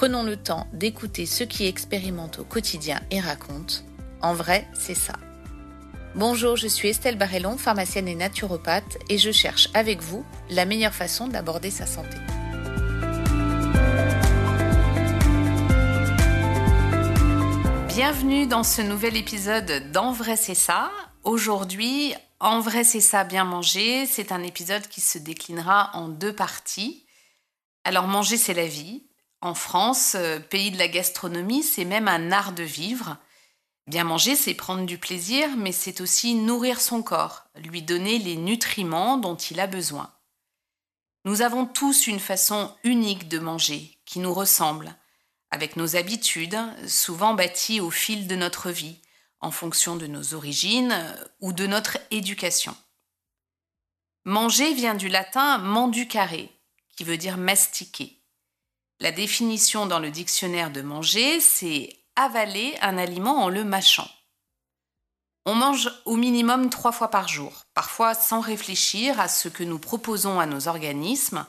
Prenons le temps d'écouter ceux qui expérimentent au quotidien et racontent. En vrai, c'est ça. Bonjour, je suis Estelle Barrellon, pharmacienne et naturopathe, et je cherche avec vous la meilleure façon d'aborder sa santé. Bienvenue dans ce nouvel épisode d'En vrai c'est ça. Aujourd'hui, En vrai c'est ça bien manger, c'est un épisode qui se déclinera en deux parties. Alors manger c'est la vie. En France, euh, pays de la gastronomie, c'est même un art de vivre. Bien manger, c'est prendre du plaisir, mais c'est aussi nourrir son corps, lui donner les nutriments dont il a besoin. Nous avons tous une façon unique de manger, qui nous ressemble, avec nos habitudes, souvent bâties au fil de notre vie, en fonction de nos origines euh, ou de notre éducation. Manger vient du latin manducare, qui veut dire mastiquer. La définition dans le dictionnaire de manger, c'est avaler un aliment en le mâchant. On mange au minimum trois fois par jour, parfois sans réfléchir à ce que nous proposons à nos organismes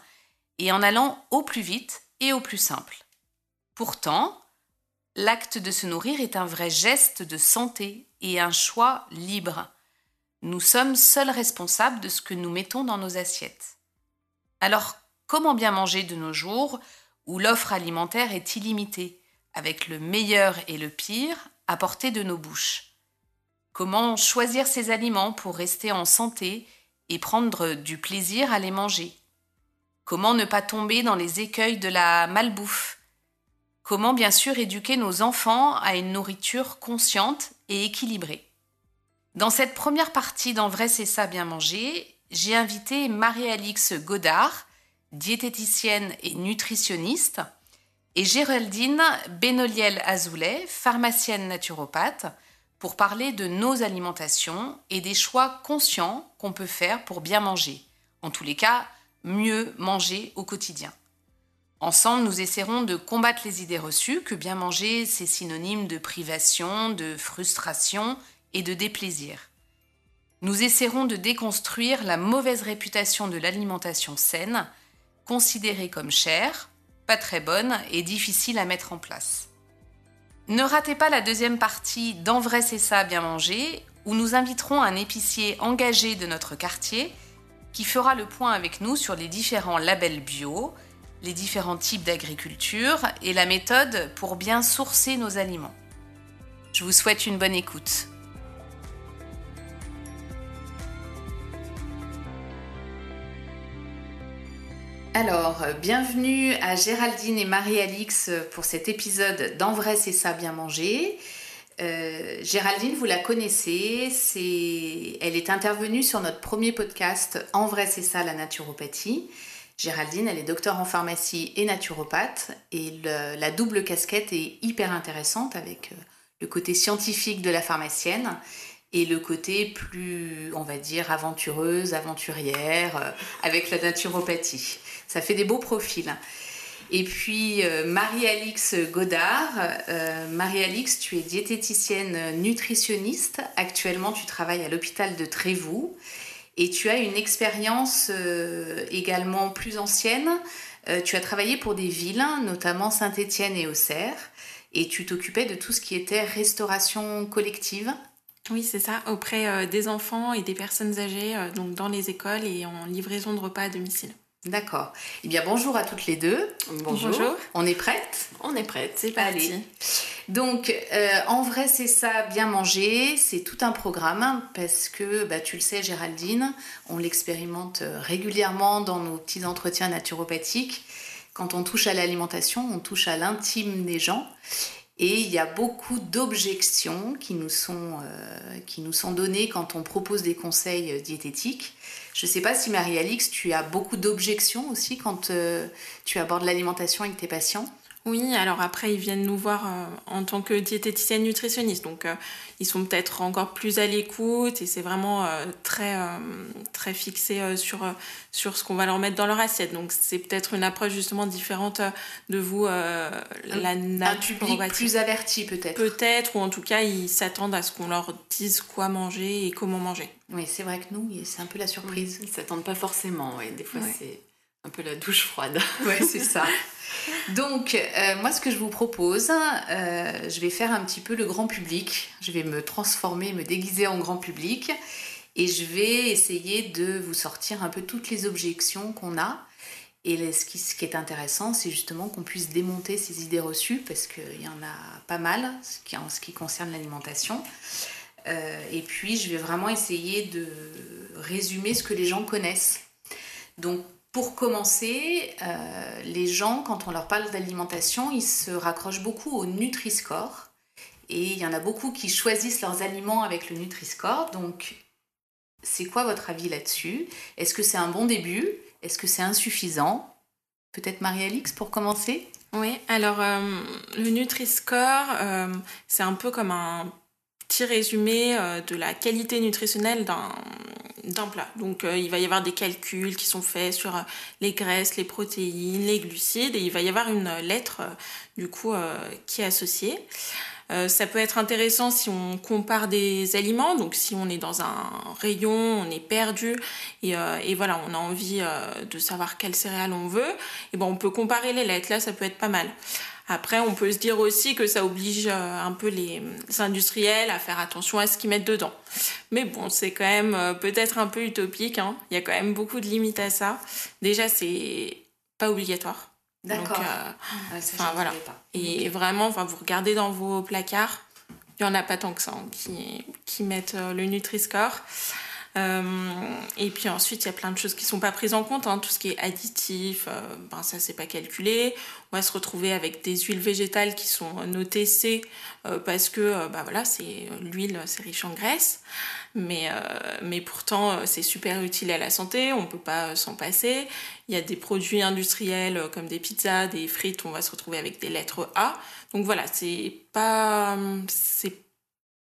et en allant au plus vite et au plus simple. Pourtant, l'acte de se nourrir est un vrai geste de santé et un choix libre. Nous sommes seuls responsables de ce que nous mettons dans nos assiettes. Alors, comment bien manger de nos jours où l'offre alimentaire est illimitée, avec le meilleur et le pire à portée de nos bouches. Comment choisir ces aliments pour rester en santé et prendre du plaisir à les manger? Comment ne pas tomber dans les écueils de la malbouffe? Comment bien sûr éduquer nos enfants à une nourriture consciente et équilibrée? Dans cette première partie d'En vrai c'est ça bien manger, j'ai invité Marie-Alix Godard, diététicienne et nutritionniste, et Géraldine Benoliel-Azoulay, pharmacienne naturopathe, pour parler de nos alimentations et des choix conscients qu'on peut faire pour bien manger. En tous les cas, mieux manger au quotidien. Ensemble, nous essaierons de combattre les idées reçues que bien manger, c'est synonyme de privation, de frustration et de déplaisir. Nous essaierons de déconstruire la mauvaise réputation de l'alimentation saine, considérée comme chère, pas très bonne et difficile à mettre en place. Ne ratez pas la deuxième partie d'En vrai c'est ça bien manger, où nous inviterons un épicier engagé de notre quartier qui fera le point avec nous sur les différents labels bio, les différents types d'agriculture et la méthode pour bien sourcer nos aliments. Je vous souhaite une bonne écoute. Alors, euh, bienvenue à Géraldine et Marie-Alix pour cet épisode d'En vrai c'est ça bien manger. Euh, Géraldine, vous la connaissez, elle est intervenue sur notre premier podcast En vrai c'est ça la naturopathie. Géraldine, elle est docteur en pharmacie et naturopathe et la double casquette est hyper intéressante avec euh, le côté scientifique de la pharmacienne et le côté plus, on va dire, aventureuse, aventurière avec la naturopathie. Ça fait des beaux profils. Et puis euh, Marie-Alix Godard. Euh, Marie-Alix, tu es diététicienne nutritionniste. Actuellement, tu travailles à l'hôpital de Trévoux. Et tu as une expérience euh, également plus ancienne. Tu as travaillé pour des villes, notamment Saint-Étienne et Auxerre. Et tu t'occupais de tout ce qui était restauration collective. Oui, c'est ça, auprès des enfants et des personnes âgées, donc dans les écoles et en livraison de repas à domicile. D'accord. Eh bien, bonjour à toutes les deux. Bonjour. On est prêtes? On est prête, c'est parti. Allez. Donc, euh, en vrai, c'est ça, bien manger, c'est tout un programme parce que, bah, tu le sais, Géraldine, on l'expérimente euh, régulièrement dans nos petits entretiens naturopathiques. Quand on touche à l'alimentation, on touche à l'intime des gens. Et il y a beaucoup d'objections qui, nous sont, euh, qui nous sont données quand on propose des conseils diététiques. Je ne sais pas si Marie-Alix, tu as beaucoup d'objections aussi quand euh, tu abordes l'alimentation avec tes patients. Oui, alors après, ils viennent nous voir euh, en tant que diététicienne nutritionniste. Donc, euh, ils sont peut-être encore plus à l'écoute et c'est vraiment euh, très, très fixé sur, sur ce qu'on va leur mettre dans leur assiette. Donc, c'est peut-être une approche justement différente de vous, la Un public plus averti peut-être. Peut-être, ou en tout cas, ils s'attendent à ce qu'on leur dise quoi manger et comment manger. Oui, c'est vrai que nous, c'est un peu la surprise. Ils s'attendent pas forcément. Ouais. Des fois, c'est un peu la douche froide. Oui, c'est ça. Donc, euh, moi, ce que je vous propose, euh, je vais faire un petit peu le grand public. Je vais me transformer, me déguiser en grand public. Et je vais essayer de vous sortir un peu toutes les objections qu'on a. Et ce qui, est intéressant, c'est justement qu'on puisse démonter ces idées reçues, parce qu'il y en a pas mal en ce qui concerne l'alimentation. Euh, et puis, je vais vraiment essayer de résumer ce que les gens connaissent. Donc, pour commencer, euh, les gens, quand on leur parle d'alimentation, ils se raccrochent beaucoup au Nutri-Score. Et il y en a beaucoup qui choisissent leurs aliments avec le Nutri-Score. Donc, c'est quoi votre avis là-dessus? Est-ce que c'est un bon début? Est-ce que c'est insuffisant? Peut-être Marie-Alix pour commencer? Oui, alors euh, le Nutri-Score, euh, c'est un peu comme un petit résumé de la qualité nutritionnelle d'un d'un plat. Donc euh, il va y avoir des calculs qui sont faits sur euh, les graisses, les protéines, les glucides et il va y avoir une lettre euh, du coup qui est associée. ça peut être intéressant si on compare des aliments, donc si on est dans un rayon, on est perdu et, et voilà, on a envie de savoir quelle céréale on veut, et bon, on peut comparer les lettres, là ça peut être pas mal. Après, on peut se dire aussi que ça oblige euh, un peu les, industriels à faire attention à ce qu'ils mettent dedans. Mais bon, c'est quand même euh, peut-être un peu utopique. Hein. Il y a quand même beaucoup de limites à ça. Déjà, c'est pas obligatoire. D'accord. Euh, ah, voilà. Et vraiment, enfin, vous regardez dans vos placards, il y en a pas tant que ça hein, qui, qui mettent le Nutri-Score. Euh, et puis ensuite, il y a plein de choses qui ne sont pas prises en compte. Hein. Tout ce qui est additif, euh, ben ça, c'est pas calculé. On va se retrouver avec des huiles végétales qui sont notées C euh, parce que bah voilà, c'est l'huile, c'est riche en graisse. Mais, mais pourtant, c'est super utile à la santé. On ne peut pas s'en passer. Il y a des produits industriels comme des pizzas, des frites. On va se retrouver avec des lettres A. Donc voilà, c'est pas, c'est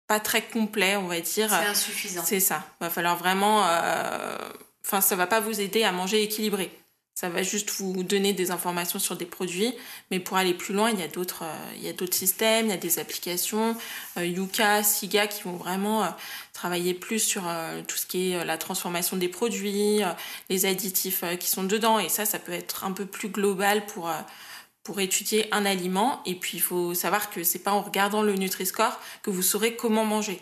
pas très complet, on va dire. C'est insuffisant. C'est ça. Va falloir vraiment. Euh, enfin, ça va pas vous aider à manger équilibré. Ça va juste vous donner des informations sur des produits, mais pour aller plus loin, il y a d'autres, euh, il y a d'autres systèmes, il y a des applications, euh, Yuka, Siga, qui vont vraiment travailler plus sur tout ce qui est la transformation des produits, les additifs qui sont dedans, et ça, ça peut être un peu plus global pour pour étudier un aliment. Et puis, il faut savoir que c'est pas en regardant le Nutri-Score que vous saurez comment manger.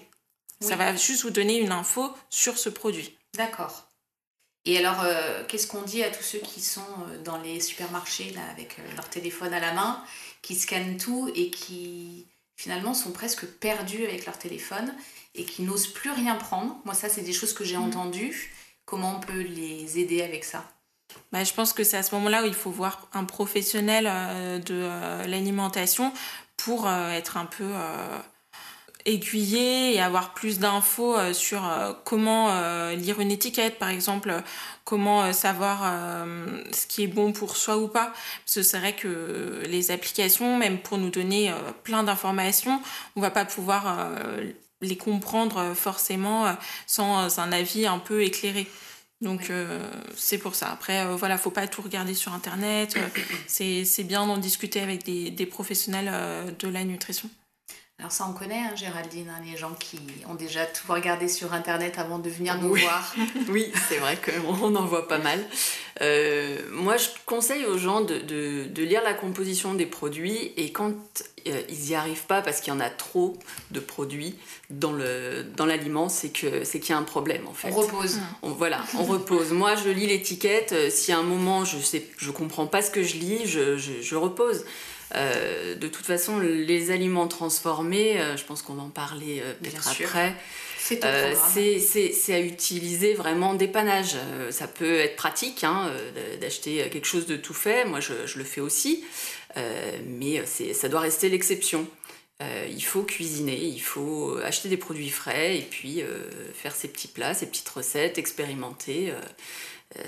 Ça va juste vous donner une info sur ce produit. D'accord. Et alors, euh, qu'est-ce qu'on dit à tous ceux qui sont euh, dans les supermarchés là, avec euh, leur téléphone à la main, qui scannent tout et qui finalement sont presque perdus avec leur téléphone et qui n'osent plus rien prendre? Moi, ça, c'est des choses que j'ai mmh. entendues. Comment on peut les aider avec ça? Bah, je pense que c'est à ce moment-là où il faut voir un professionnel euh, de euh, l'alimentation pour euh, être un peu aiguillé et avoir plus d'infos sur comment lire une étiquette, par exemple, comment savoir ce qui est bon pour soi ou pas. Parce que c'est vrai que les applications, même pour nous donner plein d'informations, on va pas pouvoir les comprendre forcément sans un avis un peu éclairé. Donc euh, c'est pour ça. Après, euh, voilà, faut pas tout regarder sur Internet. Euh, c'est bien d'en discuter avec des, des professionnels de la nutrition. Alors ça, on connaît, hein, Géraldine, hein, les gens qui ont déjà tout regardé sur Internet avant de venir nous voir. oui, c'est vrai qu'on en voit pas mal. moi, je conseille aux gens de, de, de, lire la composition des produits et quand euh, ils n'y arrivent pas parce qu'il y en a trop de produits dans le dans l'aliment, c'est que c'est qu'il y a un problème en fait. On repose. voilà, on repose. Moi, je lis l'étiquette. Euh, si à un moment je sais, je comprends pas ce que je lis, je, je, repose. Euh, de toute façon, les aliments transformés, je pense qu'on va en parler peut-être après. C'est à utiliser vraiment dépannage. ça peut être pratique hein, d'acheter quelque chose de tout fait. Moi, je, je le fais aussi. Euh, mais ça doit rester l'exception. Euh, il faut cuisiner, il faut acheter des produits frais et puis euh, faire ses petits plats, ses petites recettes, expérimenter.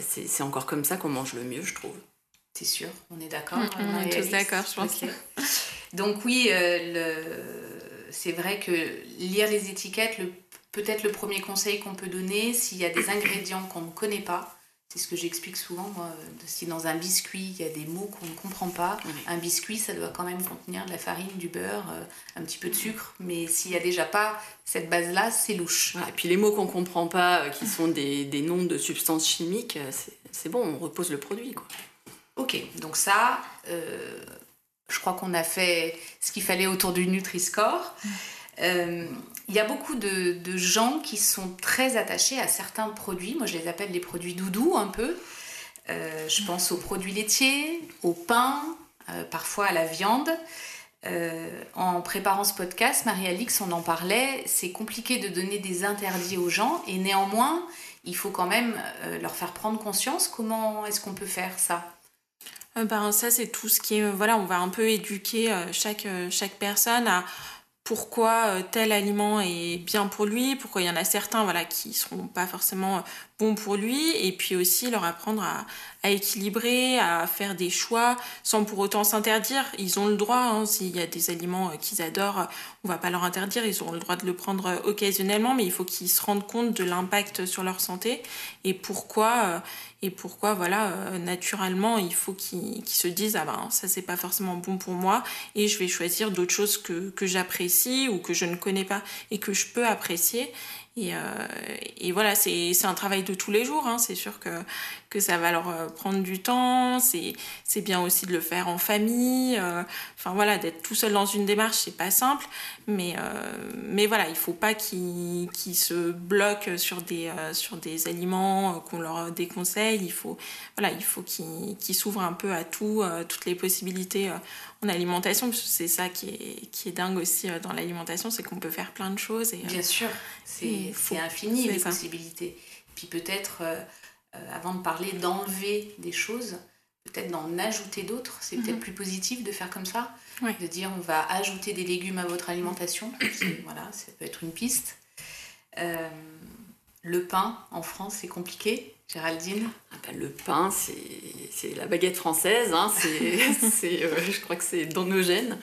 c'est encore comme ça qu'on mange le mieux, je trouve. T'es sûr? On est d'accord? Mm, on est tous d'accord, je pense. Donc oui, euh, c'est vrai que lire les étiquettes, le- peut-être le premier conseil qu'on peut donner, s'il y a des ingrédients qu'on ne connaît pas, c'est ce que j'explique souvent, moi, si dans un biscuit, il y a des mots qu'on ne comprend pas, Oui. un biscuit, ça doit quand même contenir de la farine, du beurre, euh, un petit peu de sucre, mais s'il n'y a déjà pas cette base-là, c'est louche. Et puis les mots qu'on comprend pas, euh, qui sont des, des noms de substances chimiques, c'est- c'est bon, on repose le produit. Quoi. Ok, donc ça, euh, je crois qu'on a fait ce qu'il fallait autour du Nutri-Score. Euh, Il y a beaucoup de, de gens qui sont très attachés à certains produits. Moi, je les appelle les produits doudous un peu. Euh, je pense aux produits laitiers, au pain, parfois à la viande. En préparant ce podcast, Marie-Alix, on en parlait, c'est compliqué de donner des interdits aux gens et néanmoins, il faut quand même leur faire prendre conscience. Comment est-ce qu'on peut faire ça? Euh, ben, ça, c'est tout ce qui est. euh, Voilà, on va un peu éduquer euh, chaque, personne à pourquoi tel aliment est bien pour lui, pourquoi il y en a certains voilà, qui ne seront pas forcément bons pour lui, et puis aussi leur apprendre à, équilibrer, à faire des choix sans pour autant s'interdire. Ils ont le droit, hein, s'il y a des aliments euh, qu'ils adorent, on va pas leur interdire, ils auront le droit de le prendre euh, occasionnellement, mais il faut qu'ils se rendent compte de l'impact sur leur santé et pourquoi. euh, et pourquoi voilà naturellement il faut qu'ils qu'ils se disent ah ben ça c'est pas forcément bon pour moi et je vais choisir d'autres choses que, que j'apprécie ou que je ne connais pas et que je peux apprécier et, euh, et voilà c'est un travail de tous les jours hein. c'est sûr que, ça va leur euh, prendre du temps. C'est bien aussi de le faire en famille euh, enfin voilà d'être tout seul dans une démarche c'est pas simple. Mais voilà il faut pas qu'ils se bloquent sur des aliments qu'on leur déconseille. Il faut voilà il faut qu'ils s'ouvrent un peu à tout toutes les possibilités en alimentation parce que c'est ça qui est qui est dingue aussi euh, dans l'alimentation c'est qu'on peut faire plein de choses et euh, Bien sûr, c'est infini les ça. possibilités. Puis peut-être, euh, avant de parler d'enlever des choses, peut-être d'en ajouter d'autres. C'est peut-être plus positif de faire comme ça. Mhm. De dire on va ajouter des légumes à votre alimentation. Voilà, ça peut être une piste. Euh, le pain en France, c'est compliqué. Géraldine Ah bah, le pain, c'est la baguette française, hein, euh, je crois que c'est dans nos gènes.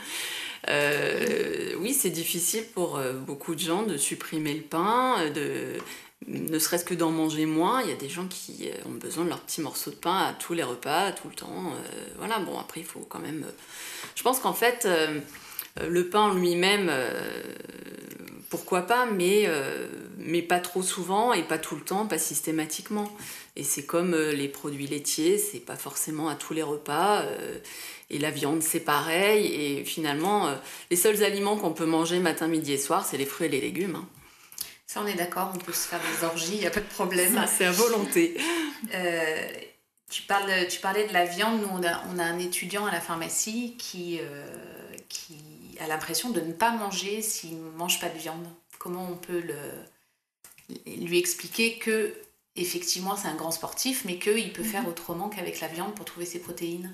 Euh, oui, c'est difficile pour euh, beaucoup de gens de supprimer le pain, de, ne serait-ce que d'en manger moins. Il y a des gens qui ont besoin de leur petit morceau de pain à tous les repas, tout le temps. Voilà, bon, après, il faut quand même... Je pense qu'en fait, le pain lui-même, pourquoi pas, mais, euh, mais pas trop souvent et pas tout le temps, pas systématiquement. Et c'est comme euh, les produits laitiers, c'est pas forcément à tous les repas. euh, et la viande, c'est pareil. Et finalement, les seuls aliments qu'on peut manger matin, midi et soir, c'est les fruits et les légumes. hein. Ça, on est d'accord, on peut se faire des orgies, il n'y a pas de problème. Ça, c'est à volonté. Tu, parles, tu parlais de la viande. Nous, on a, on a un étudiant à la pharmacie qui, qui a l'impression de ne pas manger s'il ne mange pas de viande. Comment on peut le, lui expliquer que, effectivement, c'est un grand sportif, mais qu'il peut faire autrement qu'avec la viande pour trouver ses protéines?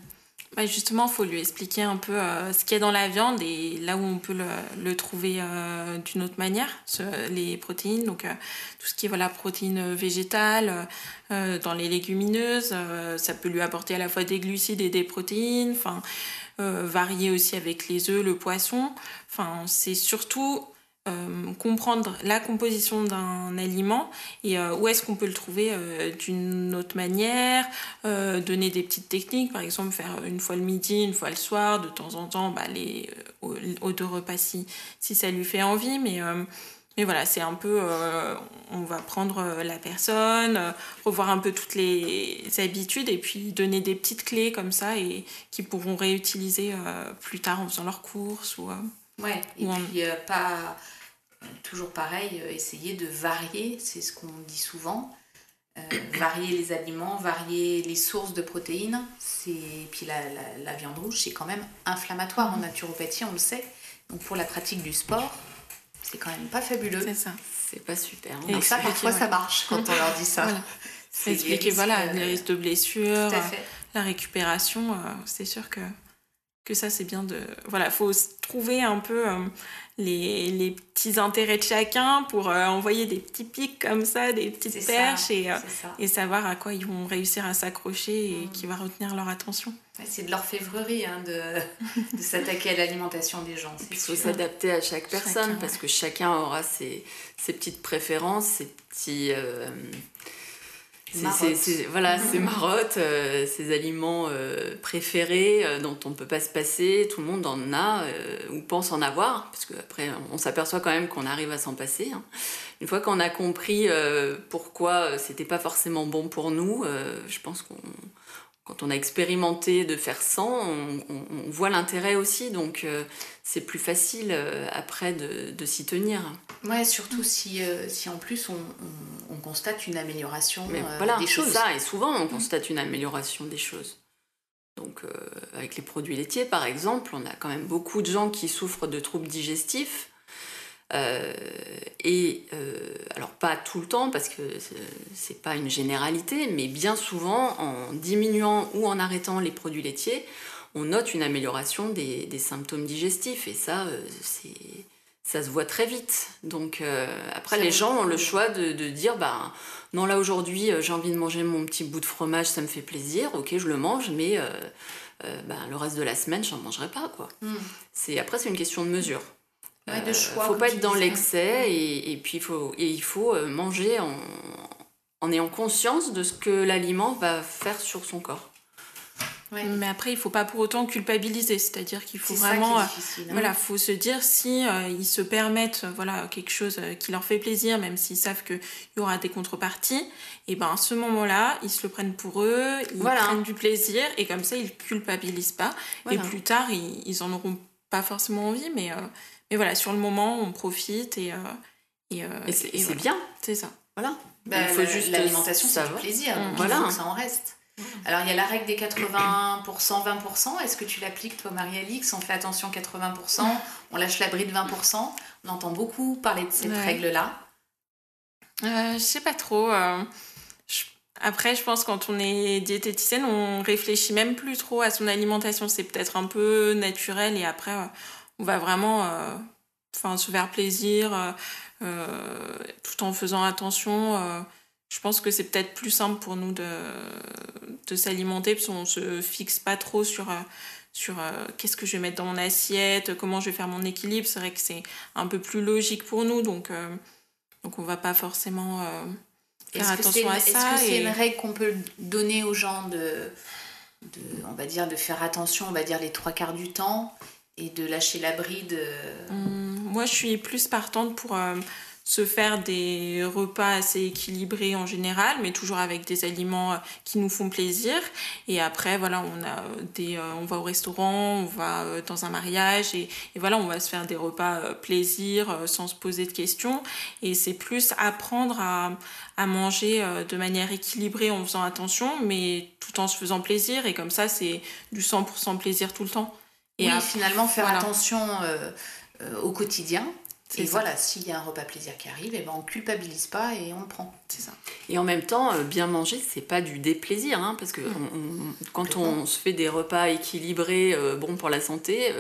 Bah, justement, il faut lui expliquer un peu euh, ce qu'il y a dans la viande et là où on peut le, le trouver euh, d'une autre manière, ce- les protéines, donc euh, tout ce qui est voilà, protéines végétales, dans les légumineuses, ça peut lui apporter à la fois des glucides et des protéines, enfin, varier aussi avec les œufs, le poisson. Enfin, c'est surtout euh, comprendre la composition d'un aliment et euh, où est-ce qu'on peut le trouver euh, d'une autre manière, euh, donner des petites techniques, par exemple faire une fois le midi, une fois le soir, de temps en temps, bah, les, euh, aux, aux repas si, si ça lui fait envie. Mais, mais voilà, c'est un peu, euh, on va prendre euh, la personne, euh, revoir un peu toutes les habitudes et puis donner des petites clés comme ça et qui pourront réutiliser euh, plus tard en faisant leurs courses ou... Ouais, et Ou puis pas toujours pareil, essayer de varier, c'est ce qu'on dit souvent. Varier les aliments, varier les sources de protéines. C'est puis la, la- la viande rouge, c'est quand même inflammatoire en naturopathie, on le sait. Donc pour la pratique du sport, c'est quand même pas fabuleux. c'est ça. C'est pas super. Et Donc ça, parfois, ça marche quand on leur dit ça. Voilà. C'est Expliquer voilà, euh, les risques de à euh, la récupération, euh, c'est sûr que que ça c'est bien de voilà faut trouver un peu euh, les, les, petits intérêts de chacun pour euh, envoyer des petits pics comme ça des petites perches et, euh, et savoir à quoi ils vont réussir à s'accrocher et mm. qui va retenir leur attention c'est de l'orfèvrerie hein, de, de s'attaquer à l'alimentation des gens il faut s'adapter à chaque personne parce que chacun aura ses, ses, petites préférences ses petits voilà, ces marottes, euh, ces aliments euh, préférés euh, dont on ne peut pas se passer, tout le monde en a ou pense en avoir, parce qu'après on s'aperçoit quand même qu'on arrive à s'en passer. Hein. Une fois qu'on a compris pourquoi c'était pas forcément bon pour nous, je pense qu'on quand on a expérimenté de faire sans, on, voit l'intérêt aussi, donc euh, c'est plus facile euh, après de, s'y tenir. Ouais, surtout si, euh, si en plus on, constate une amélioration voilà, des choses. ça, et souvent on constate une amélioration des choses. Donc avec les produits laitiers par exemple, on a quand même beaucoup de gens qui souffrent de troubles digestifs euh, et euh, alors pas tout le temps parce que c'est pas une généralité, mais bien souvent en diminuant ou en arrêtant les produits laitiers, on note une amélioration des, symptômes digestifs et ça euh, c'est ça se voit très vite. Donc après les gens ont le choix de, dire bah non là aujourd'hui j'ai envie de manger mon petit bout de fromage, ça me fait plaisir, ok je le mange, mais bah, le reste de la semaine j'en mangerai pas quoi. Hmm. C'est après c'est une question de mesure. Il ne faut pas être dans l'excès et, puis il faut, et il faut euh, manger en, en ayant conscience de ce que l'aliment va faire sur son corps. Mais après, il faut pas pour autant culpabiliser, c'est-à-dire qu'il faut vraiment, euh, hein. voilà, faut se dire si euh, ils se permettent, voilà, quelque chose qui leur fait plaisir, même s'ils savent qu'il y aura des contreparties, et ben à ce moment-là, ils se le prennent pour eux, ils prennent du plaisir, et comme ça, ils culpabilisent pas. Et plus tard, ils, ils en auront pas forcément envie, mais mais voilà, sur le moment, on profite et. Euh, et, euh, c'est bien. C'est ça. Voilà. Bah, il faut juste l'alimentation, c'est du plaisir. Donc voilà. Il faut que ça en reste. Alors, il y a la règle des 80%, 20%. Est-ce que tu l'appliques, toi, Marie-Alix? On fait attention 80%, on lâche la bride 20%. On entend beaucoup parler de cette règle-là. Euh, je sais pas trop. Euh, après, je pense quand on est diététicienne, on réfléchit même plus trop à son alimentation. C'est peut-être un peu naturel et après, on va vraiment euh, enfin, se faire plaisir euh, euh, tout en faisant attention. je pense que c'est peut-être plus simple pour nous de, de s'alimenter parce qu'on se fixe pas trop sur sur qu'est-ce que je vais mettre dans mon assiette, comment je vais faire mon équilibre. C'est vrai que c'est un peu plus logique pour nous, donc, donc on va pas forcément faire attention à ça. Est-ce que c'est une règle qu'on peut donner aux gens de, de, on va dire, de faire attention, on va dire, les trois quarts du temps? Et de lâcher la bride euh. hum, Moi, je suis plus partante pour euh, se faire des repas assez équilibrés en général, mais toujours avec des aliments euh, qui nous font plaisir. Et après, voilà, on, a des, on va au restaurant, on va dans un mariage, et, et voilà, on va se faire des repas plaisir sans se poser de questions. Et c'est plus apprendre à, à manger de manière équilibrée en faisant attention, mais tout en se faisant plaisir. Et comme ça, c'est du 100% plaisir tout le temps. Et oui, finalement, faire attention euh, euh, au quotidien. Et voilà, s'il y a un repas plaisir qui arrive, et eh ben on culpabilise pas et on le prend. C'est ça. Et en même temps, euh, bien manger, c'est pas du déplaisir, hein, parce que mm. quand on se fait des repas équilibrés, bons pour la santé,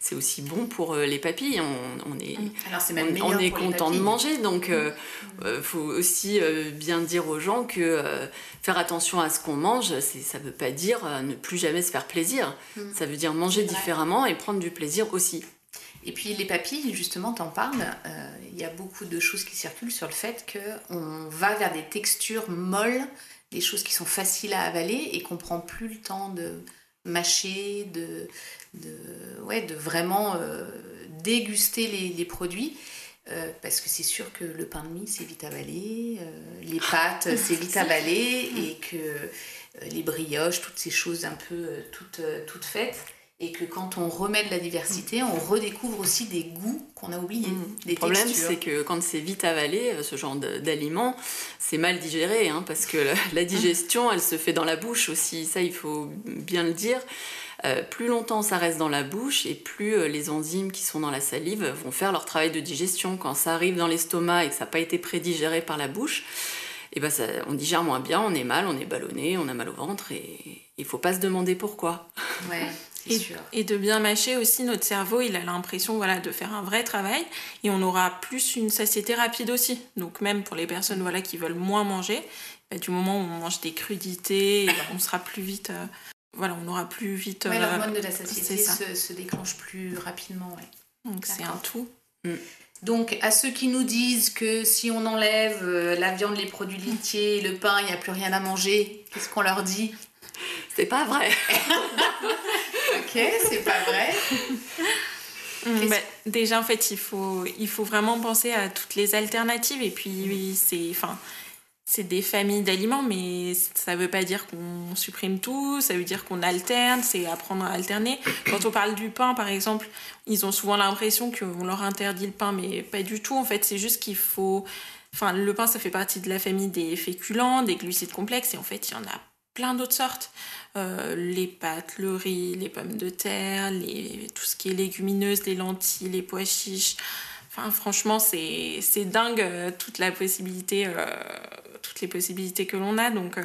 c'est aussi bon pour les papilles. On, est, mm. Alors, même on, est content de manger, donc il faut aussi bien dire aux gens que faire attention à ce qu'on mange, ça ne veut pas dire euh, ne plus jamais se faire plaisir. Mm. Ça veut dire manger différemment et prendre du plaisir aussi. Et puis les papilles, justement, t'en parles, euh, il y a beaucoup de choses qui circulent sur le fait qu'on va vers des textures molles, des choses qui sont faciles à avaler et qu'on prend plus le temps de mâcher, de, de, ouais, de vraiment euh, déguster les, les produits. Euh, parce que c'est sûr que le pain de mie, c'est vite avalé, euh, les pâtes, c'est vite avalé, et que les brioches, toutes ces choses un peu toutes, toutes faites, et que quand on remet de la diversité, on redécouvre aussi des goûts qu'on a oubliés. Mmh. le problème, c'est que quand c'est vite avalé, ce genre d'aliments, c'est mal digéré, hein, parce que la, digestion, elle se fait dans la bouche aussi, ça il faut bien le dire. Euh, plus longtemps ça reste dans la bouche et plus euh, les enzymes qui sont dans la salive vont faire leur travail de digestion. Quand ça arrive dans l'estomac et que ça n'a pas été prédigéré par la bouche, et eh ben ça, on digère moins bien, on est mal, on est ballonné, on a mal au ventre et il faut pas se demander pourquoi. Ouais. sûr. Et de bien mâcher aussi, notre cerveau, il a l'impression voilà, de faire un vrai travail et on aura plus une satiété rapide aussi. Donc même pour les personnes voilà, qui veulent moins manger, bah, du moment où on mange des crudités, bah, on sera plus vite... Euh, voilà, on aura plus vite... Ouais, l'hormone de la satiété se, se, déclenche plus rapidement. Ouais. Donc c'est un tout. Mm. Donc, à ceux qui nous disent que si on enlève euh, la viande, les produits laitiers, le pain, il n'y a plus rien à manger, qu'est-ce qu'on leur dit? C'est pas vrai. ok, c'est pas vrai. Mm, bah, déjà, en fait, il faut, il faut vraiment penser à toutes les alternatives. Et puis, c'est. Enfin, c'est des familles d'aliments, mais ça ne veut pas dire qu'on supprime tout, ça veut dire qu'on alterne, c'est apprendre à alterner. Quand on parle du pain, par exemple, ils ont souvent l'impression qu'on leur interdit le pain, mais pas du tout. En fait, c'est juste qu'il faut... Enfin, le pain, ça fait partie de la famille des féculents, des glucides complexes, et en fait, il y en a plein d'autres sortes. Euh, les pâtes, le riz, les pommes de terre, les... tout ce qui est légumineuse, les lentilles, les pois chiches. Enfin, franchement, c'est dingue euh, toute la possibilité euh, toutes les possibilités que l'on a. Donc,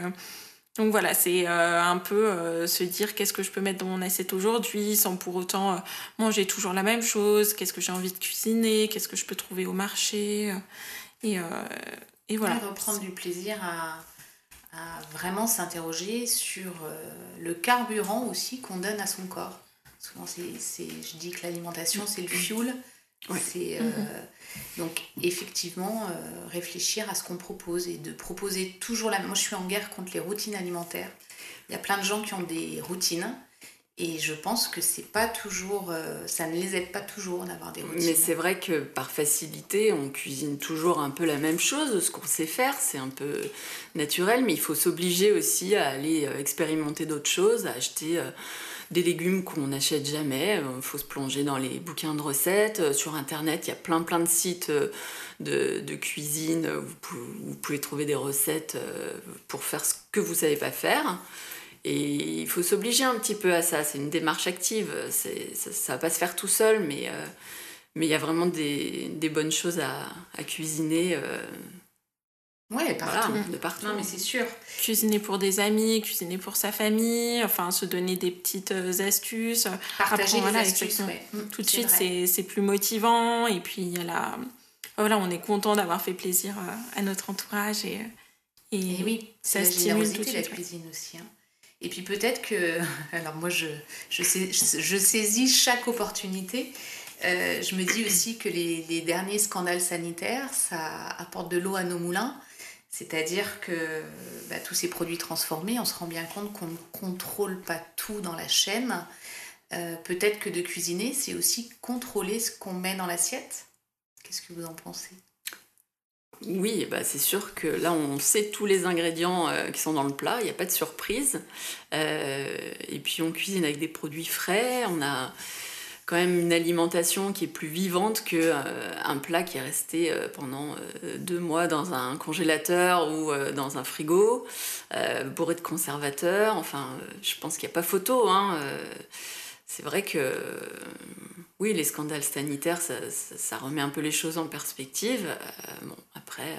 donc voilà, c'est un peu se dire qu'est-ce que je peux mettre dans mon assiette aujourd'hui sans pour autant manger toujours la même chose, qu'est-ce que j'ai envie de cuisiner, qu'est-ce que je peux trouver au marché? et, et voilà. reprendre du plaisir à, à vraiment s'interroger sur le carburant aussi qu'on donne à son corps. Souvent, c'est, je dis que l'alimentation, c'est le fuel. C'est, mhm. Donc effectivement, euh, réfléchir à ce qu'on propose et de proposer toujours la même. Moi, je suis en guerre contre les routines alimentaires. Il y a plein de gens qui ont des routines. Et je pense que c'est pas toujours, euh, ça ne les aide pas toujours d'avoir des routines. Mais c'est vrai que par facilité, on cuisine toujours un peu la même chose, ce qu'on sait faire, c'est un peu naturel, mais il faut s'obliger aussi à aller euh, expérimenter d'autres choses, à acheter des légumes qu'on n'achète jamais. Il euh, faut se plonger dans les bouquins de recettes. Euh, sur Internet, il y a plein plein de sites euh, de, cuisine. Vous vous pouvez, trouver des recettes pour faire ce que vous savez pas faire. Et il faut s'obliger un petit peu à ça. C'est une démarche active. Ça ne va pas se faire tout seul, mais mais il y a vraiment des, des bonnes choses à, à cuisiner Ouais, partout. de partout. Non, mais c'est sûr. Cuisiner pour des amis, cuisiner pour sa famille, enfin se donner des petites euh, astuces. Partager les astuces, mm, Tout de suite, c'est plus motivant. Et puis, il y a la... voilà, on est content d'avoir fait plaisir euh, à notre entourage. Et, et, oui, ça la stimule tout de suite. la cuisine aussi. Hein. Et puis peut-être que... Alors moi, je, je, sais, je, saisis chaque opportunité. Euh, je me dis aussi que les, derniers scandales sanitaires, ça apporte de l'eau à nos moulins. C'est-à-dire que bah, tous ces produits transformés, on se rend bien compte qu'on ne contrôle pas tout dans la chaîne. Euh, peut-être que de cuisiner, c'est aussi contrôler ce qu'on met dans l'assiette. Qu'est-ce que vous en pensez? Oui, bah c'est sûr que là, on sait tous les ingrédients euh, qui sont dans le plat, il n'y a pas de surprise. Euh, et puis, on cuisine avec des produits frais, on a quand même une alimentation qui est plus vivante que euh, plat qui est resté pendant deux mois dans un congélateur ou dans un frigo, bourré de conservateurs. Enfin, je pense qu'il n'y a pas photo. Hein, c'est vrai que oui, les scandales sanitaires, ça, ça, remet un peu les choses en perspective. bon, après.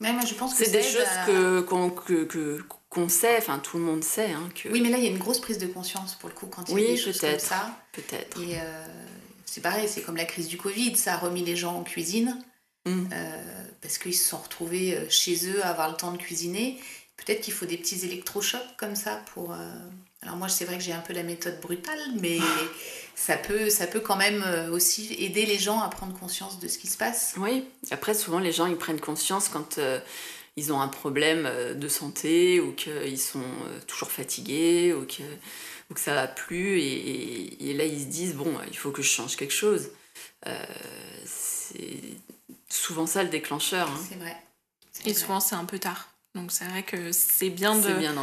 Même, je pense que c'est des choses que, que, que qu'on sait, enfin tout le monde sait. Hein, que... Oui, mais là il y a une grosse prise de conscience pour le coup quand il y a des choses comme ça. Peut-être. Et euh, c'est pareil, c'est comme la crise du Covid, ça a remis les gens en cuisine mm. euh, parce qu'ils se sont retrouvés euh, chez eux à avoir le temps de cuisiner. Peut-être qu'il faut des petits électrochocs comme ça pour. Alors moi c'est vrai que j'ai un peu la méthode brutale, mais ça peut, ça peut quand même aussi aider les gens à prendre conscience de ce qui se passe. Oui. Après souvent les gens ils prennent conscience quand ils ont un problème euh, de santé ou qu'ils sont euh, toujours fatigués ou que, ou que ça va plus et, là ils se disent bon il faut que je change quelque chose euh, c'est souvent ça le déclencheur hein. c'est vrai et souvent c'est un peu tard donc c'est vrai que c'est bien de bien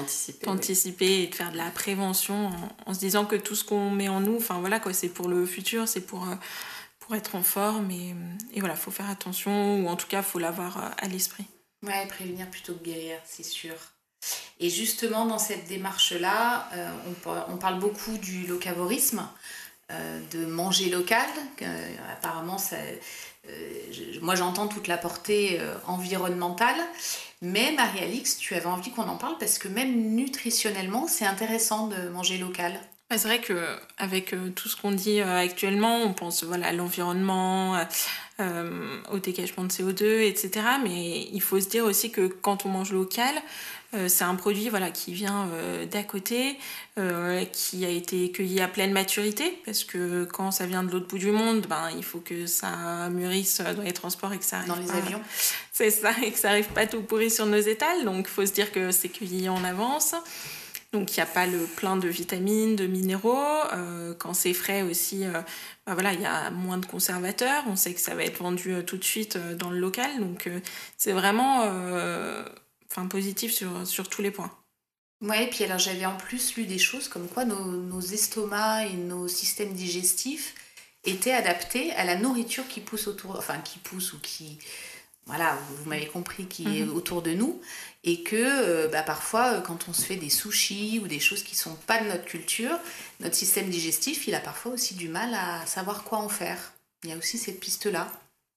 d'anticiper et de faire de la prévention en, se disant que tout ce qu'on met en nous enfin voilà quoi c'est pour le futur c'est pour pour être en forme et, et voilà faut faire attention ou en tout cas faut l'avoir à l'esprit Ouais, prévenir plutôt que guérir, c'est sûr. Et justement, dans cette démarche-là, euh, on, parle beaucoup du locavorisme, euh, de manger local. apparemment, ça, euh, moi j'entends toute la portée environnementale. Mais Marie-Alix, tu avais envie qu'on en parle parce que même nutritionnellement, c'est intéressant de manger local. C'est vrai que avec euh, tout ce qu'on dit euh, actuellement, on pense voilà à l'environnement, euh, au dégagement de CO2, etc. Mais il faut se dire aussi que quand on mange local, c'est un produit voilà qui vient d'à côté, qui a été cueilli à pleine maturité, parce que quand ça vient de l'autre bout du monde, ben il faut que ça mûrisse dans les transports et que ça arrive Dans les pas- avions. c'est ça, et que ça arrive pas tout pourri sur nos étals. Donc, il faut se dire que c'est cueilli en avance. Donc, il n'y a pas le plein de vitamines, de minéraux. Euh, quand c'est frais aussi, euh, bah voilà, il y a moins de conservateurs. On sait que ça va être vendu euh, tout de suite euh, dans le local. Donc, c'est vraiment enfin, positif sur, sur tous les points. Ouais, et puis alors j'avais en plus lu des choses comme quoi nos, nos estomacs et nos systèmes digestifs étaient adaptés à la nourriture qui pousse autour, enfin qui pousse ou qui, voilà, vous m'avez compris, qui est autour de nous, et que euh, bah, parfois euh, quand on se fait des sushis ou des choses qui sont pas de notre culture, notre système digestif, il a parfois aussi du mal à savoir quoi en faire. Il y a aussi cette piste-là.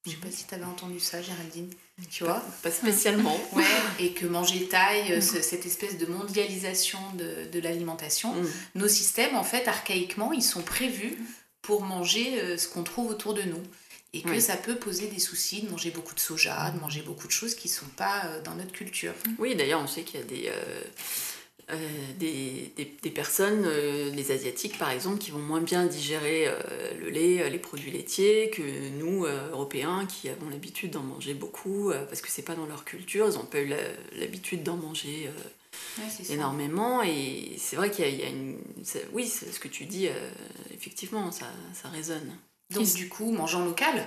Je sais pas si tu avais entendu ça, Géraldine. Tu vois Pas spécialement. Ouais, et que manger taille, euh, ce- cette espèce de mondialisation de, de l'alimentation, Mm. nos systèmes, en fait, archaïquement, ils sont prévus pour manger euh, ce qu'on trouve autour de nous. Et que Oui. ça peut poser des soucis de manger beaucoup de soja, de manger beaucoup de choses qui ne sont pas euh, dans notre culture. Oui, d'ailleurs, on sait qu'il y a des, euh, euh, des, des- des personnes, euh, les Asiatiques par exemple, qui vont moins bien digérer euh, le lait, les produits laitiers que nous, Européens, qui avons l'habitude d'en manger beaucoup, parce que c'est pas dans leur culture, ils n'ont pas eu l'habitude d'en manger Ouais, c'est ça. énormément. Et c'est vrai qu'il y a, il y a une. ça- oui, c'est ce que tu dis, euh, effectivement, ça, ça résonne. Donc, du coup, mangeons local.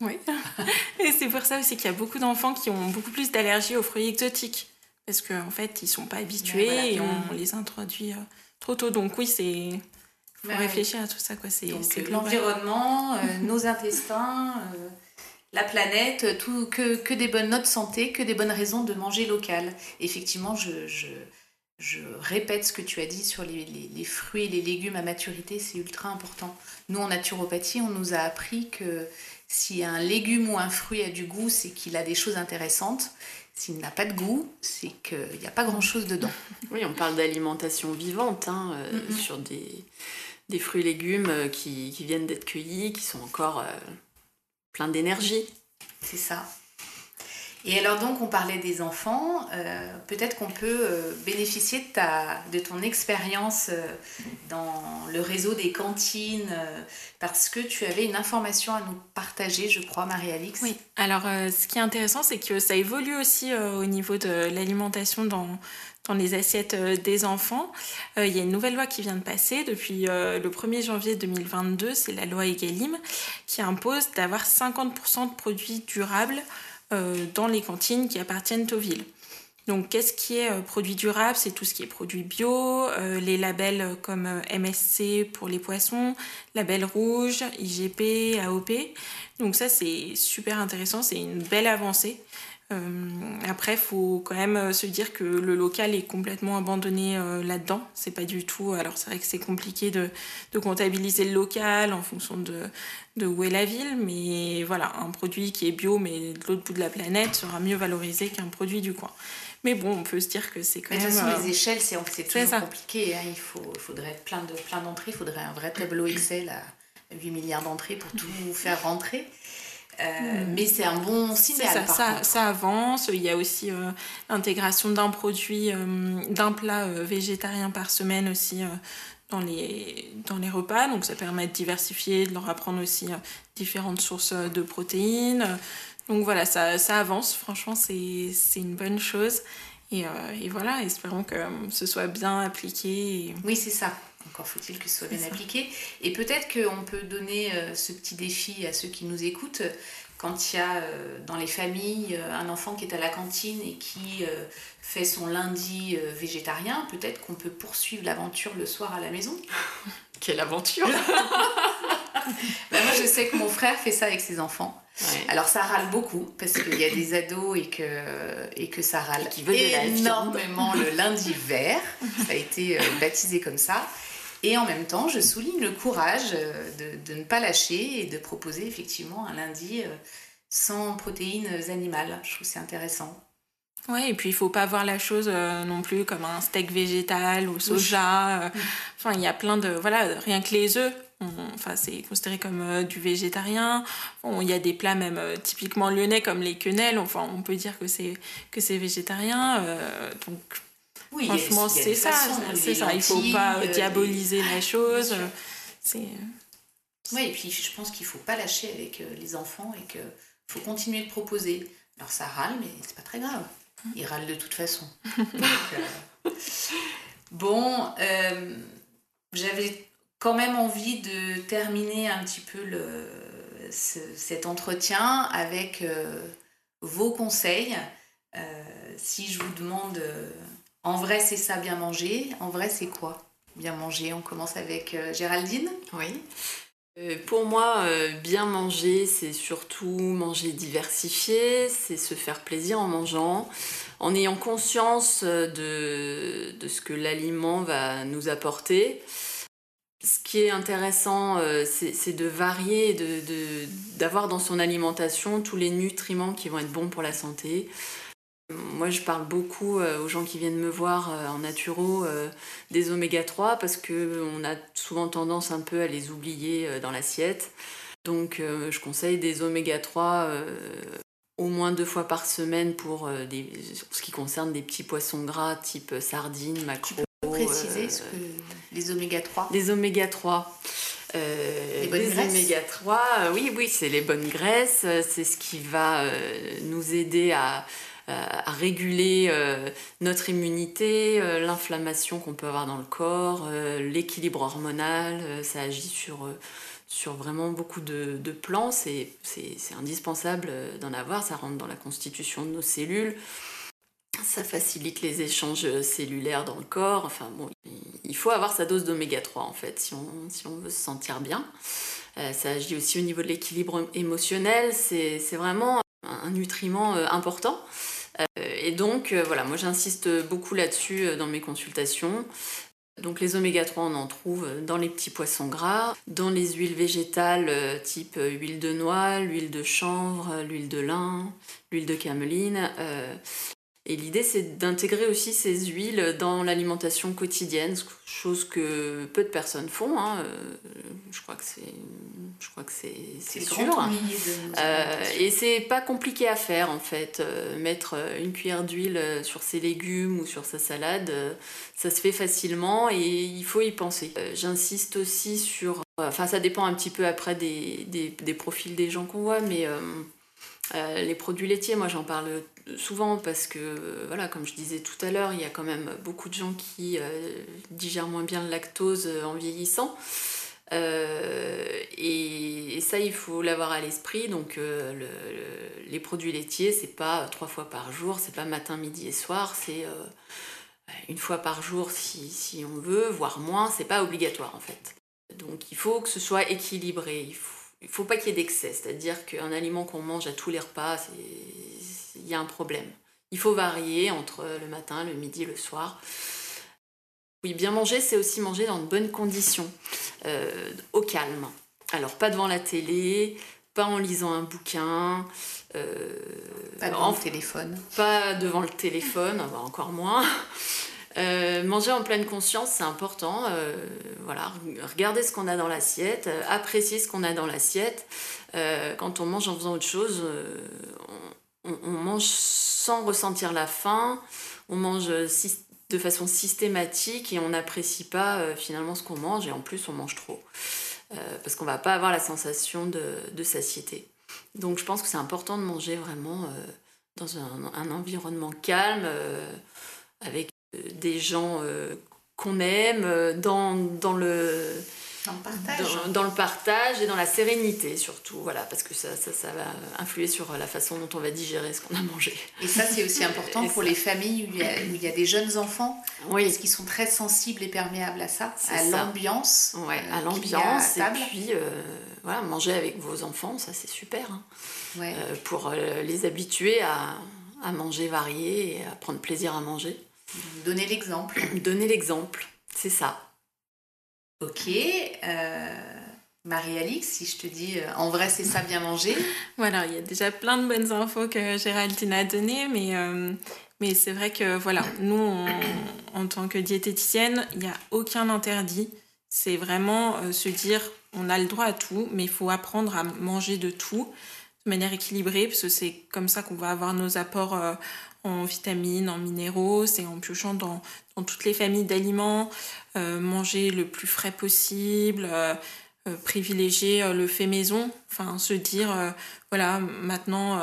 Oui. Et c'est pour ça aussi qu'il y a beaucoup d'enfants qui ont beaucoup plus d'allergies aux fruits exotiques. Parce qu'en fait, ils sont pas habitués voilà. et Mm. on les introduit euh, trop tôt. Donc oui, c'est... faut réfléchir à tout ça. quoi. C'est euh, l'environnement, euh, nos intestins, euh, la planète, tout, que, que des bonnes notes santé, que des bonnes raisons de manger local. Effectivement, je, je, je répète ce que tu as dit sur les, les- les fruits et les légumes à maturité, c'est ultra important. Nous, en naturopathie, on nous a appris que si un légume ou un fruit a du goût, c'est qu'il a des choses intéressantes. S'il n'a pas de goût, c'est qu'il n'y a pas grand-chose dedans. Oui, on parle d'alimentation vivante hein, euh, sur des, des fruits et légumes euh, qui, qui viennent d'être cueillis, qui sont encore euh, pleins d'énergie. C'est ça. Et alors donc on parlait des enfants, euh, peut-être qu'on peut euh, bénéficier de, ta, de ton expérience euh, dans le réseau des cantines, parce que tu avais une information à nous partager, je crois, Marie-Alix. Oui, alors ce qui est intéressant, c'est que ça évolue aussi au niveau de l'alimentation dans, dans les assiettes des enfants. Il y a une nouvelle loi qui vient de passer depuis le 1er janvier 2022, c'est la loi Egalim, qui impose d'avoir 50% de produits durables dans les cantines qui appartiennent aux villes. Donc, qu'est-ce qui est euh, produit durable? C'est tout ce qui est produit bio, euh, les labels euh, comme euh, MSC pour les poissons, label rouge, IGP, AOP. Donc ça, c'est super intéressant, c'est une belle avancée. Euh, après, il faut quand même euh, se dire que le local est complètement abandonné euh, là-dedans. C'est pas du tout. Alors, c'est vrai que c'est compliqué de, de comptabiliser le local en fonction de, de où est la ville, mais voilà, un produit qui est bio mais de l'autre bout de la planète sera mieux valorisé qu'un produit du coin. Mais bon, on peut se dire que c'est quand Mais de toute même. façon, les échelles, c'est toujours ça. compliqué. hein. Il, faut, faudrait plein de plein d'entrées, il faudrait un vrai tableau Excel à 8 milliards d'entrées pour tout faire rentrer. Euh, Mais c'est un bon Hmm. Signal. ça, avance. Il y a aussi euh, l'intégration d'un produit, euh, d'un plat euh, végétarien par semaine aussi dans, les, dans les repas. Donc ça permet de diversifier, de leur apprendre aussi différentes sources de protéines. Donc voilà, ça, ça avance. Franchement, c'est une bonne chose. Et, et voilà, espérons que ce soit bien appliqué. et- Oui, c'est ça. Encore faut-il que ce soit bien ça. appliqué. Et peut-être qu'on peut donner euh, ce petit défi à ceux qui nous écoutent. Quand il y a euh, dans les familles euh, un enfant qui est à la cantine et qui fait son lundi végétarien, peut-être qu'on peut poursuivre l'aventure le soir à la maison. Quelle aventure Ben, moi, je sais que mon frère fait ça avec ses enfants. Ouais. Alors, ça râle beaucoup parce qu'il y a des ados et que, et que ça râle Et qui énormément le lundi vert. Ça a été baptisé comme ça. Et en même temps, je souligne le courage euh, de, de ne pas lâcher et de proposer effectivement un lundi euh, sans protéines animales. Je trouve c'est intéressant. Ouais, et puis il faut pas voir la chose euh, non plus comme un steak végétal ou soja. euh, Enfin, il y a plein de voilà, rien que les œufs. Enfin, c'est considéré comme euh, du végétarien. Bon, Il y a des plats même typiquement lyonnais comme les quenelles. Enfin, on peut dire que c'est que c'est végétarien. donc Oui, franchement, c'est ça, c'est ça. Il faut pas euh, diaboliser la chose. sûr. euh, C'est Oui, et puis je pense qu'il faut pas lâcher avec euh, les enfants et qu'il faut continuer de proposer. Alors ça râle, mais c'est pas très grave. Ils râlent de toute façon. Donc, Bon, euh, j'avais quand même envie de terminer un petit peu le, ce- cet entretien avec euh, vos conseils. Euh, si je vous demande, en vrai c'est ça bien manger, en vrai c'est quoi bien manger? On commence avec euh, Géraldine. Oui. Euh, pour moi, euh, bien manger, c'est surtout manger diversifié, c'est se faire plaisir en mangeant, en ayant conscience de, de ce que l'aliment va nous apporter. Ce qui est intéressant, c'est de varier, et de- d'avoir dans son alimentation tous les nutriments qui vont être bons pour la santé. Moi, je parle beaucoup euh, aux gens qui viennent me voir euh, en naturo euh, des oméga 3 parce que on a souvent tendance un peu à les oublier dans l'assiette. Donc je conseille des oméga 3 euh, au moins deux fois par semaine pour des, ce qui concerne des petits poissons gras type sardines, maquereaux. préciser ce que les oméga 3 des oméga 3. Euh, Les bonnes les graisses? oméga 3, euh, oui, oui, c'est les bonnes graisses. C'est ce qui va nous aider à, à réguler euh, notre immunité, euh, l'inflammation qu'on peut avoir dans le corps, euh, l'équilibre hormonal. euh, ça agit sur, euh, sur vraiment beaucoup de, plans. C'est indispensable euh, d'en avoir. Ça rentre dans la constitution de nos cellules. Ça facilite les échanges cellulaires dans le corps. Enfin bon, il faut avoir sa dose d'oméga 3 en fait si on, si on veut se sentir bien. Euh, ça agit aussi au niveau de l'équilibre émotionnel. C'est vraiment un, nutriment euh, important. Euh, et donc euh, voilà, moi j'insiste beaucoup là-dessus dans mes consultations. Donc les oméga 3, on en trouve dans les petits poissons gras, dans les huiles végétales type huile de noix, l'huile de chanvre, l'huile de lin, l'huile de cameline. Et l'idée, c'est d'intégrer aussi ces huiles dans l'alimentation quotidienne, chose que peu de personnes font. hein. Euh, Je crois que c'est, je crois que c'est, c'est le sûr. Euh, et c'est pas compliqué à faire en fait. Euh, mettre une cuillère d'huile sur ses légumes ou sur sa salade, ça se fait facilement et il faut y penser. J'insiste aussi sur. Enfin, ça dépend un petit peu après des, des, des profils des gens qu'on voit, mais euh, euh, les produits laitiers, moi j'en parle souvent parce que, euh, voilà, comme je disais tout à l'heure, il y a quand même beaucoup de gens qui euh, digèrent moins bien le lactose en vieillissant. Et, ça, il faut l'avoir à l'esprit. Donc, le- le- les produits laitiers, c'est pas trois fois par jour, c'est pas matin, midi et soir, c'est une fois par jour si, on veut, voire moins. C'est pas obligatoire en fait. Donc, il faut que ce soit équilibré. Il faut pas qu'il y ait d'excès. C'est-à-dire qu'un aliment qu'on mange à tous les repas, il y a un problème. Il faut varier entre le matin, le midi, le soir. Oui, bien manger, c'est aussi manger dans de bonnes conditions, euh, au calme. Alors, pas devant la télé, pas en lisant un bouquin, euh, Pas devant en- le téléphone. pas devant le téléphone, bah, encore moins. Euh, manger en pleine conscience, c'est important. Euh, voilà, regarder ce qu'on a dans l'assiette, euh, apprécier ce qu'on a dans l'assiette. Euh, quand on mange en faisant autre chose, euh, on, mange sans ressentir la faim. On mange de façon systématique et on n'apprécie pas finalement ce qu'on mange et en plus on mange trop. Parce qu'on va pas avoir la sensation de, satiété. Donc je pense que c'est important de manger vraiment dans un, un environnement calme, avec des gens euh, qu'on aime, euh, dans, dans, le, Dans le partage. dans, dans le partage et dans la sérénité surtout, voilà, parce que ça, ça, ça va influer sur la façon dont on va digérer ce qu'on a mangé. Et ça, c'est aussi important Et pour ça. les familles où il, y a, où il y a des jeunes enfants, Oui, parce qu'ils sont très sensibles et perméables à ça, à l'ambiance. ouais, euh, à qu'il l'ambiance, et puis euh, voilà, manger avec vos enfants, ça c'est super, hein, Ouais. euh, pour euh, les habituer à, à manger varié et à prendre plaisir à manger. Donner l'exemple. Donner l'exemple, c'est ça. Ok. euh, Marie-Alix, si je te dis euh, en vrai c'est ça bien manger Voilà, il y a déjà plein de bonnes infos que Géraldine a données, mais, euh, mais c'est vrai que voilà, nous, en tant que diététicienne, il n'y a aucun interdit. C'est vraiment euh, se dire, on a le droit à tout, mais il faut apprendre à manger de tout de manière équilibrée, parce que c'est comme ça qu'on va avoir nos apports en vitamines, en minéraux, c'est en piochant dans, dans, toutes les familles d'aliments, manger le plus frais possible, euh, privilégier euh, le fait maison, enfin se dire euh, voilà maintenant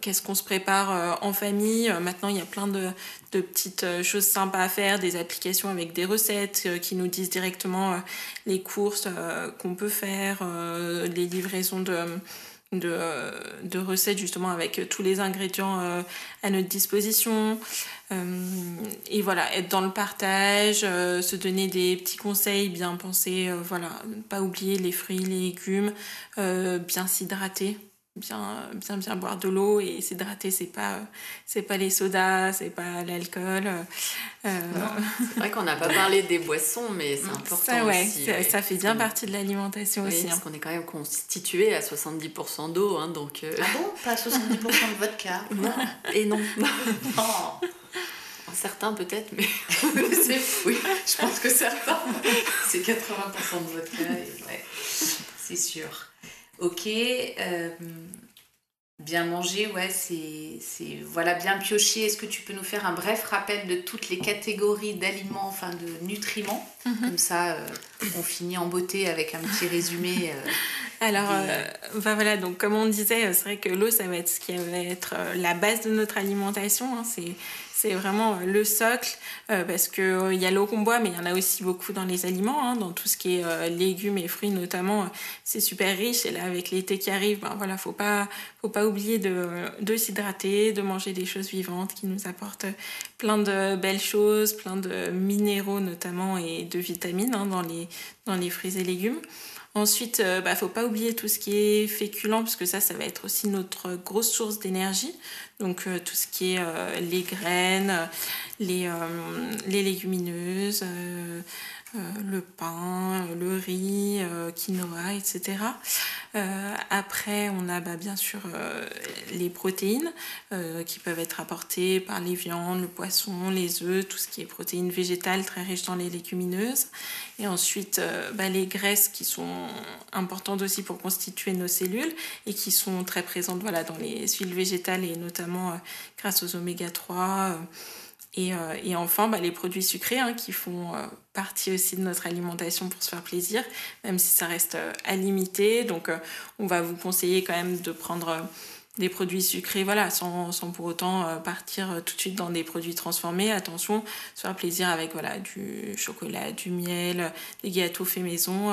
qu'est-ce qu'on se prépare en famille, maintenant il y a plein de, de, petites choses sympas à faire, des applications avec des recettes qui nous disent directement les courses qu'on peut faire, les livraisons de de, de, recettes justement avec tous les ingrédients euh, à notre disposition. Euh, et voilà, être dans le partage, euh, se donner des petits conseils, bien penser, voilà, pas oublier les fruits, les légumes, bien s'hydrater bien bien bien boire de l'eau et s'hydrater c'est pas c'est pas les sodas c'est pas l'alcool euh... c'est vrai qu'on n'a pas parlé des boissons mais c'est important ça, ouais, aussi ça, ça fait bien partie de l'alimentation aussi parce hein. qu'on est quand même constitué à 70% d'eau hein, donc euh... ah bon? Pas 70% de vodka? Non et non. Non. Certains peut-être, mais oui, je pense que certains, c'est 80% de vodka, et ouais, c'est sûr. Ok, euh, bien manger, ouais, c'est voilà bien piocher. Est-ce que tu peux nous faire un bref rappel de toutes les catégories d'aliments, enfin de nutriments? Mhm. Comme ça, euh, on finit en beauté avec un petit résumé. Euh, Alors, voilà, donc comme on disait, c'est vrai que l'eau, ça va être ce qui va être la base de notre alimentation. Hein, c'est c'est vraiment euh, le socle euh, parce qu'il euh, y a l'eau qu'on boit, mais il y en a aussi beaucoup dans les aliments, hein, dans tout ce qui est légumes et fruits notamment. c'est super riche. Et là, avec l'été qui arrive, ben voilà, faut pas, faut pas oublier de, de s'hydrater, de manger des choses vivantes qui nous apportent plein de belles choses, plein de minéraux notamment et de vitamines hein, dans, les, dans les fruits et légumes. Ensuite, il bah, faut pas oublier tout ce qui est féculent, parce que ça, ça va être aussi notre grosse source d'énergie. Donc euh, tout ce qui est euh, les graines, les, euh, les légumineuses, euh, le pain, le riz, euh, quinoa, etc. Euh, après, on a bah, bien sûr les protéines qui peuvent être apportées par les viandes, le poisson, les œufs, tout ce qui est protéines végétales très riches dans les légumineuses. Et ensuite, bah, les graisses qui sont importantes aussi pour constituer nos cellules et qui sont très présentes dans les huiles végétales et notamment grâce aux oméga 3 et, euh, et enfin, bah, les produits sucrés hein, qui font euh, partie aussi de notre alimentation pour se faire plaisir, même si ça reste euh, à limiter. Donc, on va vous conseiller quand même de prendre des produits sucrés, voilà, sans, pour autant partir tout de suite dans des produits transformés. Attention, se faire plaisir avec voilà, du chocolat, du miel, des gâteaux faits maison.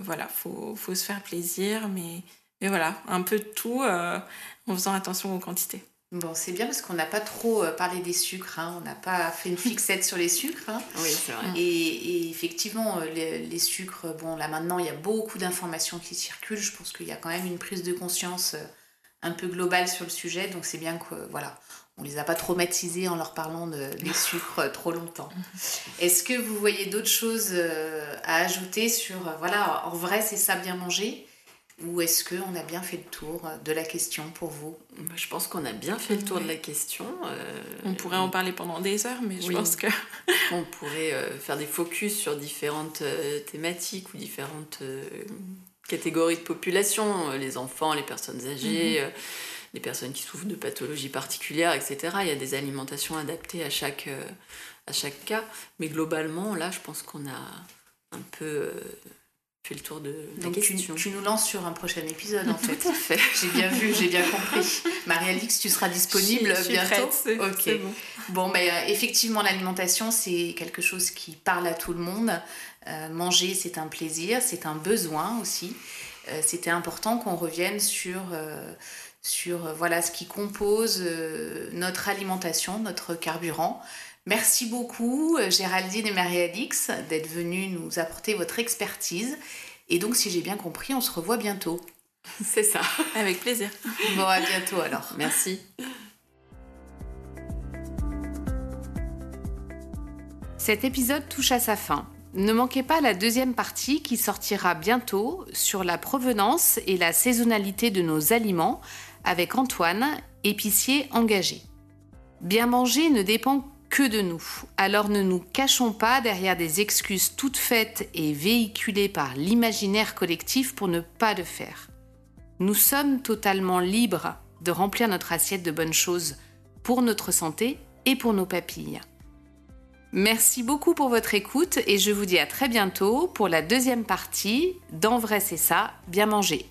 voilà, faut, faut se faire plaisir, mais voilà, un peu de tout en faisant attention aux quantités. Bon, c'est bien parce qu'on n'a pas trop euh, parlé des sucres, hein. on n'a pas fait une fixette sur les sucres. Hein. Oui, c'est vrai. Et, effectivement, euh, les, sucres, bon, là maintenant, il y a beaucoup d'informations qui circulent. Je pense qu'il y a quand même une prise de conscience euh, un peu globale sur le sujet, donc c'est bien que, voilà, on les a pas traumatisés en leur parlant de, des sucres trop longtemps. Est-ce que vous voyez d'autres choses à ajouter sur, voilà, en vrai, c'est ça bien manger? Ou est-ce qu'on a bien fait le tour de la question pour vous bah, Je pense qu'on a bien fait le tour de la question. Euh, on pourrait en parler pendant des heures, mais je pense que... on pourrait euh, faire des focus sur différentes euh, thématiques ou différentes catégories de population, les enfants, les personnes âgées, mhm. les personnes qui souffrent de pathologies particulières, etc. Il y a des alimentations adaptées à chaque, à chaque cas. Mais globalement, là, je pense qu'on a un peu fait le tour de la question. Tu, nous lances sur un prochain épisode en fait. j'ai bien vu, j'ai bien compris. Marie-Alix, tu seras disponible bientôt. ok. Bon, bon bah, effectivement, l'alimentation, c'est quelque chose qui parle à tout le monde. Euh, manger, c'est un plaisir, c'est un besoin aussi. Euh, c'était important qu'on revienne sur, sur voilà, ce qui compose notre alimentation, notre carburant. Merci beaucoup euh, Géraldine et Marie-Alix d'être venues nous apporter votre expertise. Et donc si j'ai bien compris, on se revoit bientôt. C'est ça. Avec plaisir. Bon, à bientôt alors. Merci. Cet épisode touche à sa fin. Ne manquez pas la deuxième partie qui sortira bientôt sur la provenance et la saisonnalité de nos aliments avec Antoine, épicier engagé. Bien manger ne dépend que de nous, alors ne nous cachons pas derrière des excuses toutes faites et véhiculées par l'imaginaire collectif pour ne pas le faire. Nous sommes totalement libres de remplir notre assiette de bonnes choses pour notre santé et pour nos papilles. Merci beaucoup pour votre écoute et je vous dis à très bientôt pour la deuxième partie d'En vrai c'est ça, bien manger.